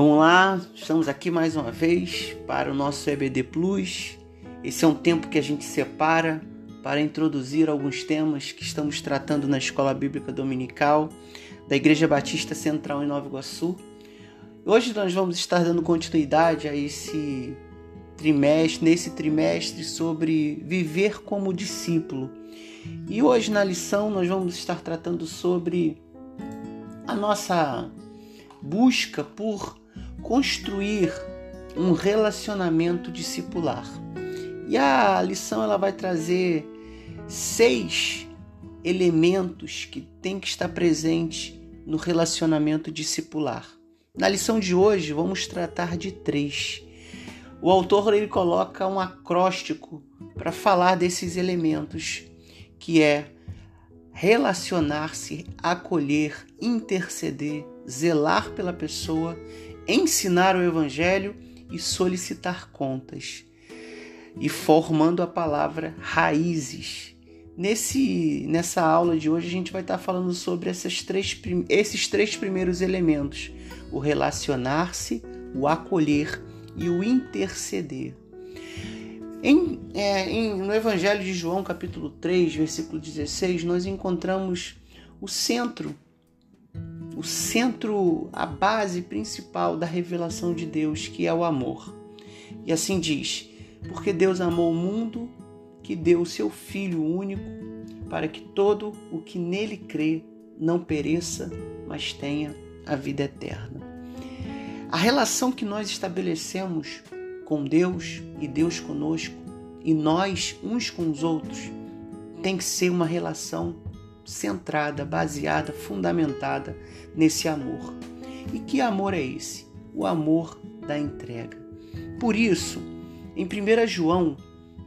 Vamos lá, estamos aqui mais uma vez para o nosso EBD Plus. Esse é um tempo que a gente separa para introduzir alguns temas que estamos tratando na Escola Bíblica Dominical da Igreja Batista Central em Nova Iguaçu. Hoje nós vamos estar dando continuidade a esse trimestre, nesse trimestre sobre viver como discípulo. E hoje na lição nós vamos estar tratando sobre a nossa busca por construir um relacionamento discipular. E a lição ela vai trazer seis elementos que tem que estar presente no relacionamento discipular. Na lição de hoje vamos tratar de três. O autor ele coloca um acróstico para falar desses elementos, que é relacionar-se, acolher, interceder, zelar pela pessoa ensinar o Evangelho e solicitar contas, e formando a palavra raízes. Nesse, nessa aula de hoje a gente vai estar falando sobre essas três, esses três primeiros elementos: o relacionar-se, o acolher e o interceder. Em, é, em, no Evangelho de João, capítulo 3, versículo 16, nós encontramos o centro o centro, a base principal da revelação de Deus, que é o amor. E assim diz: Porque Deus amou o mundo, que deu o seu Filho único, para que todo o que nele crê não pereça, mas tenha a vida eterna. A relação que nós estabelecemos com Deus e Deus conosco, e nós uns com os outros, tem que ser uma relação centrada, baseada, fundamentada nesse amor. E que amor é esse? O amor da entrega. Por isso, em 1 João,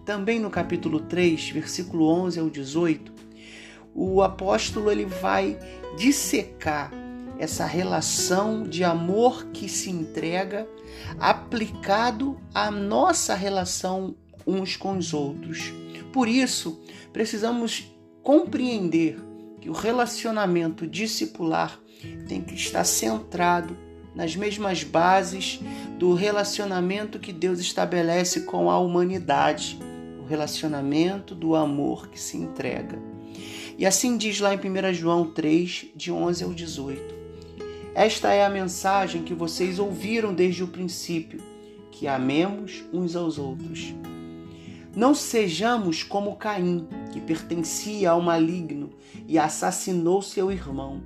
também no capítulo 3, versículo 11 ao 18, o apóstolo ele vai dissecar essa relação de amor que se entrega aplicado à nossa relação uns com os outros. Por isso, precisamos compreender que o relacionamento discipular tem que estar centrado nas mesmas bases do relacionamento que Deus estabelece com a humanidade, o relacionamento do amor que se entrega. E assim diz lá em 1 João 3, de 11 ao 18. Esta é a mensagem que vocês ouviram desde o princípio, que amemos uns aos outros. Não sejamos como Caim, que pertencia ao maligno e assassinou seu irmão.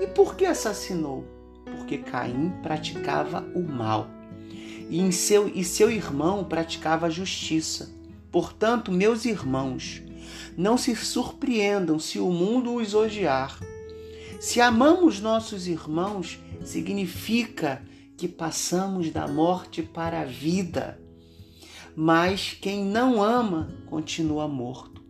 E por que assassinou? Porque Caim praticava o mal e, em seu, e seu irmão praticava a justiça. Portanto, meus irmãos, não se surpreendam se o mundo os odiar. Se amamos nossos irmãos, significa que passamos da morte para a vida. Mas quem não ama continua morto.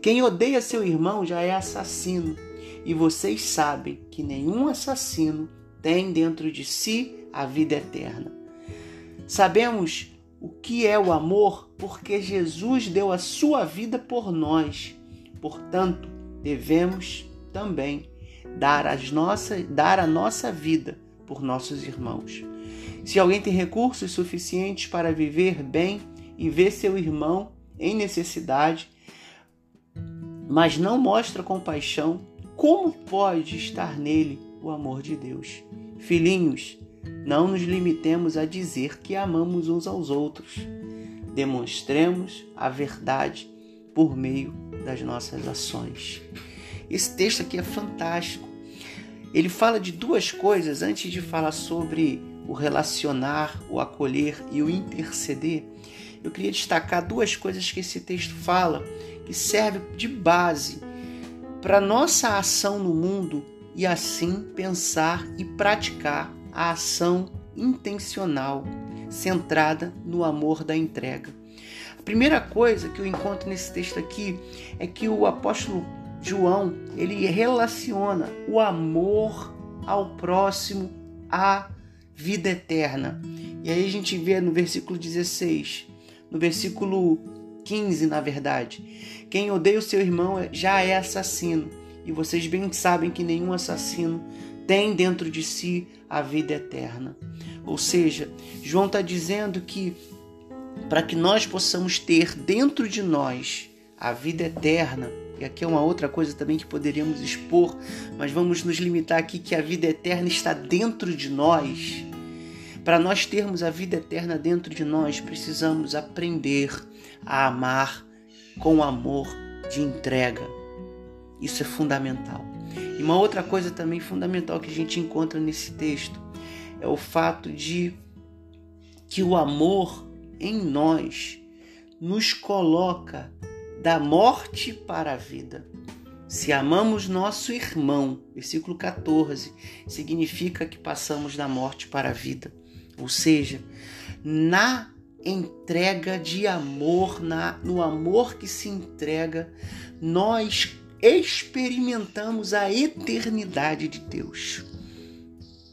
Quem odeia seu irmão já é assassino, e vocês sabem que nenhum assassino tem dentro de si a vida eterna. Sabemos o que é o amor porque Jesus deu a sua vida por nós. Portanto, devemos também dar, as nossas, dar a nossa vida por nossos irmãos. Se alguém tem recursos suficientes para viver bem, e vê seu irmão em necessidade, mas não mostra compaixão, como pode estar nele o amor de Deus? Filhinhos, não nos limitemos a dizer que amamos uns aos outros. Demonstremos a verdade por meio das nossas ações. Esse texto aqui é fantástico. Ele fala de duas coisas antes de falar sobre o relacionar, o acolher e o interceder eu queria destacar duas coisas que esse texto fala que serve de base para nossa ação no mundo e assim pensar e praticar a ação intencional centrada no amor da entrega. A primeira coisa que eu encontro nesse texto aqui é que o apóstolo João, ele relaciona o amor ao próximo à vida eterna. E aí a gente vê no versículo 16: no versículo 15, na verdade. Quem odeia o seu irmão já é assassino, e vocês bem sabem que nenhum assassino tem dentro de si a vida eterna. Ou seja, João está dizendo que para que nós possamos ter dentro de nós a vida eterna, e aqui é uma outra coisa também que poderíamos expor, mas vamos nos limitar aqui que a vida eterna está dentro de nós. Para nós termos a vida eterna dentro de nós, precisamos aprender a amar com amor de entrega. Isso é fundamental. E uma outra coisa também fundamental que a gente encontra nesse texto é o fato de que o amor em nós nos coloca da morte para a vida. Se amamos nosso irmão, versículo 14, significa que passamos da morte para a vida. Ou seja, na entrega de amor, na, no amor que se entrega, nós experimentamos a eternidade de Deus.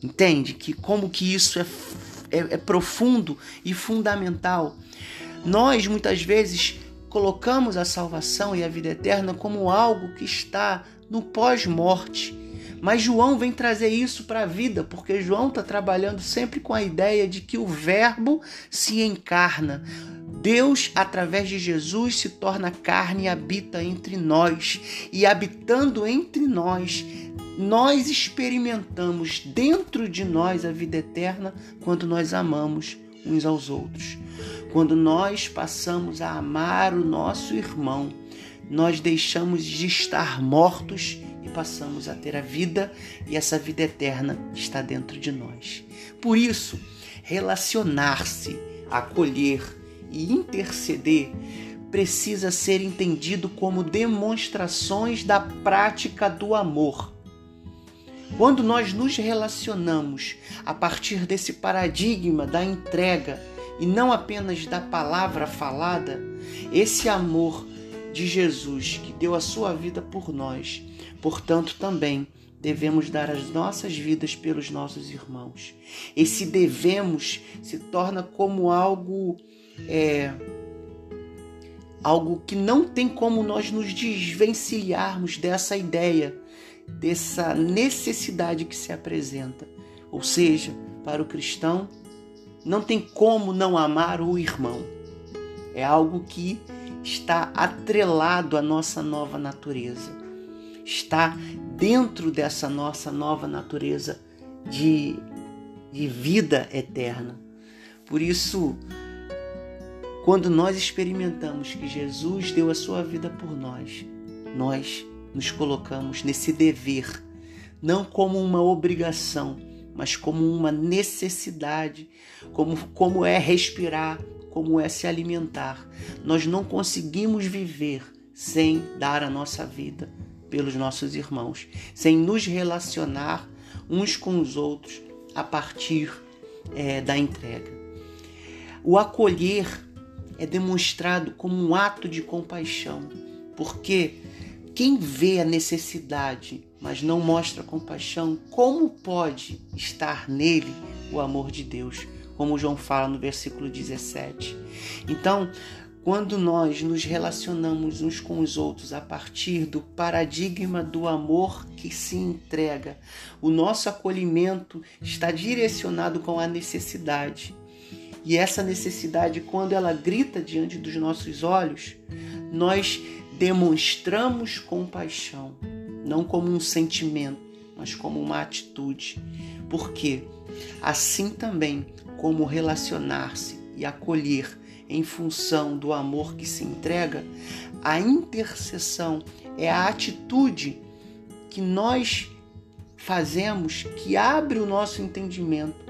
Entende que como que isso é, é, é profundo e fundamental? Nós muitas vezes colocamos a salvação e a vida eterna como algo que está no pós-morte. Mas João vem trazer isso para a vida, porque João está trabalhando sempre com a ideia de que o Verbo se encarna. Deus, através de Jesus, se torna carne e habita entre nós. E habitando entre nós, nós experimentamos dentro de nós a vida eterna quando nós amamos uns aos outros. Quando nós passamos a amar o nosso irmão, nós deixamos de estar mortos e passamos a ter a vida, e essa vida eterna está dentro de nós. Por isso, relacionar-se, acolher e interceder precisa ser entendido como demonstrações da prática do amor. Quando nós nos relacionamos a partir desse paradigma da entrega e não apenas da palavra falada, esse amor de Jesus que deu a sua vida por nós, portanto também devemos dar as nossas vidas pelos nossos irmãos. Esse devemos se torna como algo é, algo que não tem como nós nos desvencilharmos dessa ideia, dessa necessidade que se apresenta. Ou seja, para o cristão, não tem como não amar o irmão. É algo que está atrelado à nossa nova natureza. Está dentro dessa nossa nova natureza de, de vida eterna. Por isso, quando nós experimentamos que Jesus deu a sua vida por nós, nós nos colocamos nesse dever, não como uma obrigação, mas como uma necessidade, como, como é respirar, como é se alimentar. Nós não conseguimos viver sem dar a nossa vida pelos nossos irmãos, sem nos relacionar uns com os outros a partir é, da entrega. O acolher é demonstrado como um ato de compaixão, porque quem vê a necessidade, mas não mostra compaixão, como pode estar nele o amor de Deus? Como João fala no versículo 17. Então, quando nós nos relacionamos uns com os outros a partir do paradigma do amor que se entrega, o nosso acolhimento está direcionado com a necessidade. E essa necessidade, quando ela grita diante dos nossos olhos, nós demonstramos compaixão, não como um sentimento, mas como uma atitude. Porque assim também como relacionar-se e acolher em função do amor que se entrega, a intercessão é a atitude que nós fazemos que abre o nosso entendimento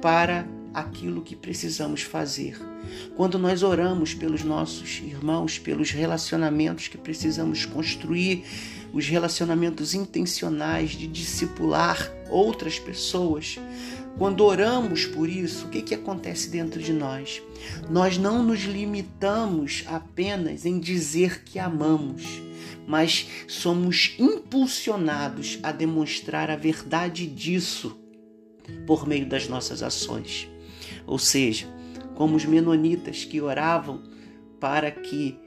para aquilo que precisamos fazer. Quando nós oramos pelos nossos irmãos, pelos relacionamentos que precisamos construir, os relacionamentos intencionais de discipular outras pessoas, quando oramos por isso, o que, que acontece dentro de nós? Nós não nos limitamos apenas em dizer que amamos, mas somos impulsionados a demonstrar a verdade disso por meio das nossas ações. Ou seja, como os menonitas que oravam para que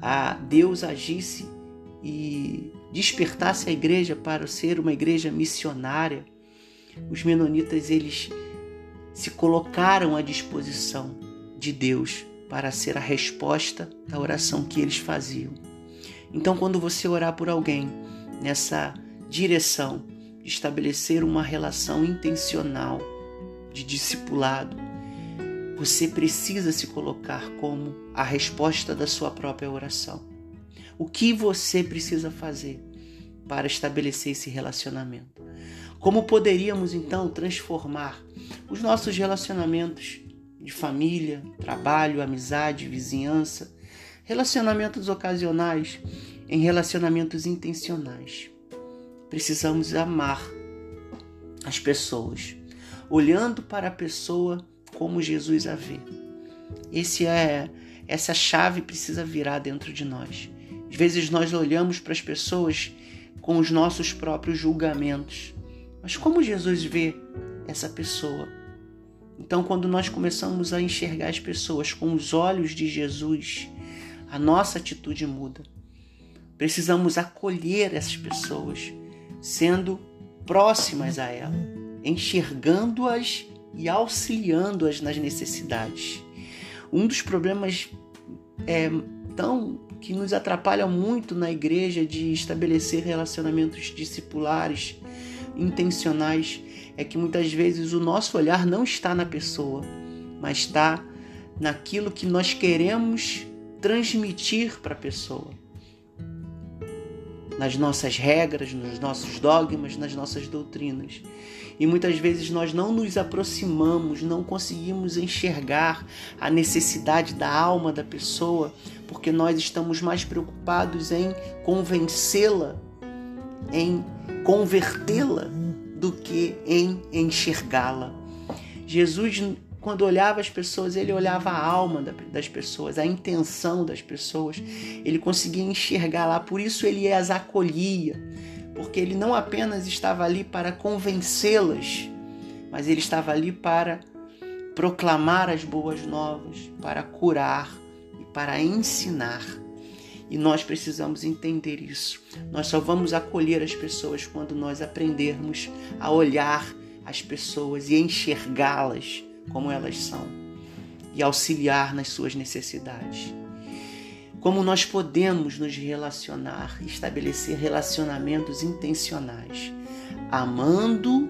a Deus agisse e despertasse a igreja para ser uma igreja missionária, os menonitas eles se colocaram à disposição de Deus para ser a resposta da oração que eles faziam. Então, quando você orar por alguém nessa direção de estabelecer uma relação intencional de discipulado, você precisa se colocar como a resposta da sua própria oração. O que você precisa fazer para estabelecer esse relacionamento? Como poderíamos então transformar os nossos relacionamentos de família, trabalho, amizade, vizinhança, relacionamentos ocasionais em relacionamentos intencionais? Precisamos amar as pessoas, olhando para a pessoa como Jesus a vê. Esse é essa chave precisa virar dentro de nós. Às vezes nós olhamos para as pessoas com os nossos próprios julgamentos. Mas como Jesus vê essa pessoa? Então, quando nós começamos a enxergar as pessoas com os olhos de Jesus, a nossa atitude muda. Precisamos acolher essas pessoas, sendo próximas a ela, enxergando-as e auxiliando-as nas necessidades. Um dos problemas é, tão que nos atrapalha muito na igreja de estabelecer relacionamentos discipulares intencionais é que muitas vezes o nosso olhar não está na pessoa, mas está naquilo que nós queremos transmitir para a pessoa nas nossas regras, nos nossos dogmas, nas nossas doutrinas. E muitas vezes nós não nos aproximamos, não conseguimos enxergar a necessidade da alma da pessoa, porque nós estamos mais preocupados em convencê-la, em convertê-la, do que em enxergá-la. Jesus quando olhava as pessoas, ele olhava a alma das pessoas, a intenção das pessoas. Ele conseguia enxergar lá, por isso ele as acolhia, porque ele não apenas estava ali para convencê-las, mas ele estava ali para proclamar as boas novas, para curar e para ensinar. E nós precisamos entender isso. Nós só vamos acolher as pessoas quando nós aprendermos a olhar as pessoas e enxergá-las como elas são e auxiliar nas suas necessidades. Como nós podemos nos relacionar estabelecer relacionamentos intencionais, amando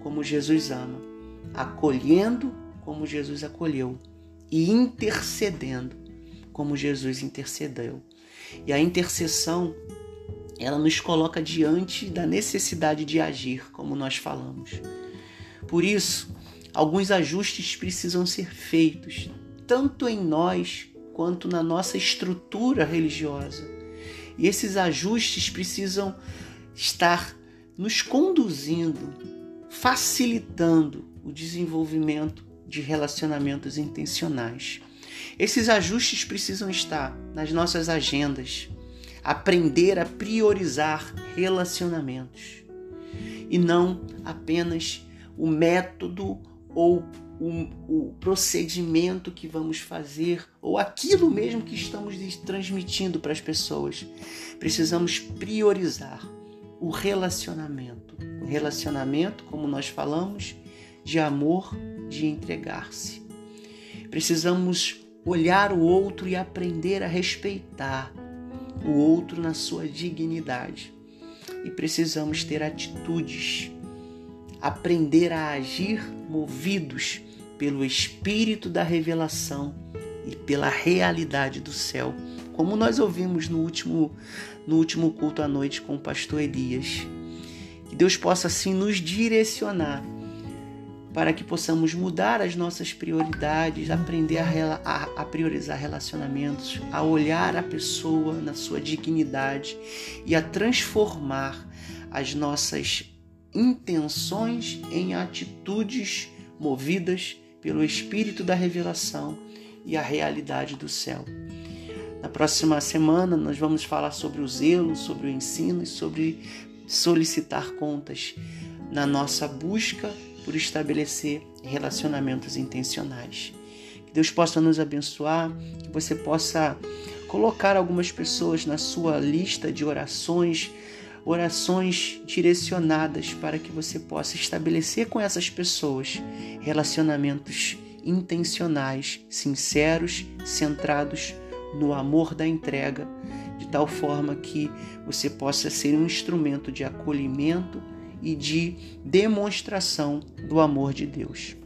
como Jesus ama, acolhendo como Jesus acolheu e intercedendo como Jesus intercedeu. E a intercessão, ela nos coloca diante da necessidade de agir, como nós falamos. Por isso, alguns ajustes precisam ser feitos, tanto em nós quanto na nossa estrutura religiosa. E esses ajustes precisam estar nos conduzindo, facilitando o desenvolvimento de relacionamentos intencionais. Esses ajustes precisam estar nas nossas agendas, aprender a priorizar relacionamentos e não apenas o método ou o, o, procedimento que vamos fazer ou aquilo mesmo que estamos transmitindo para as pessoas. Precisamos priorizar o relacionamento. O relacionamento, como nós falamos, de amor, de entregar-se. Precisamos olhar o outro e aprender a respeitar o outro na sua dignidade. E precisamos ter atitudes aprender a agir movidos pelo espírito da revelação e pela realidade do céu, como nós ouvimos no último no último culto à noite com o pastor Elias. Que Deus possa assim nos direcionar para que possamos mudar as nossas prioridades, aprender a, a, a, priorizar relacionamentos, a olhar a pessoa na sua dignidade e a transformar as nossas intenções em atitudes movidas pelo Espírito da revelação e a realidade do céu. Na próxima semana, nós vamos falar sobre o zelo, sobre o ensino e sobre solicitar contas na nossa busca por estabelecer relacionamentos intencionais. Que Deus possa nos abençoar, que você possa colocar algumas pessoas na sua lista de orações orações direcionadas para que você possa estabelecer com essas pessoas relacionamentos intencionais, sinceros, centrados no amor da entrega, de tal forma que você possa ser um instrumento de acolhimento e de demonstração do amor de Deus.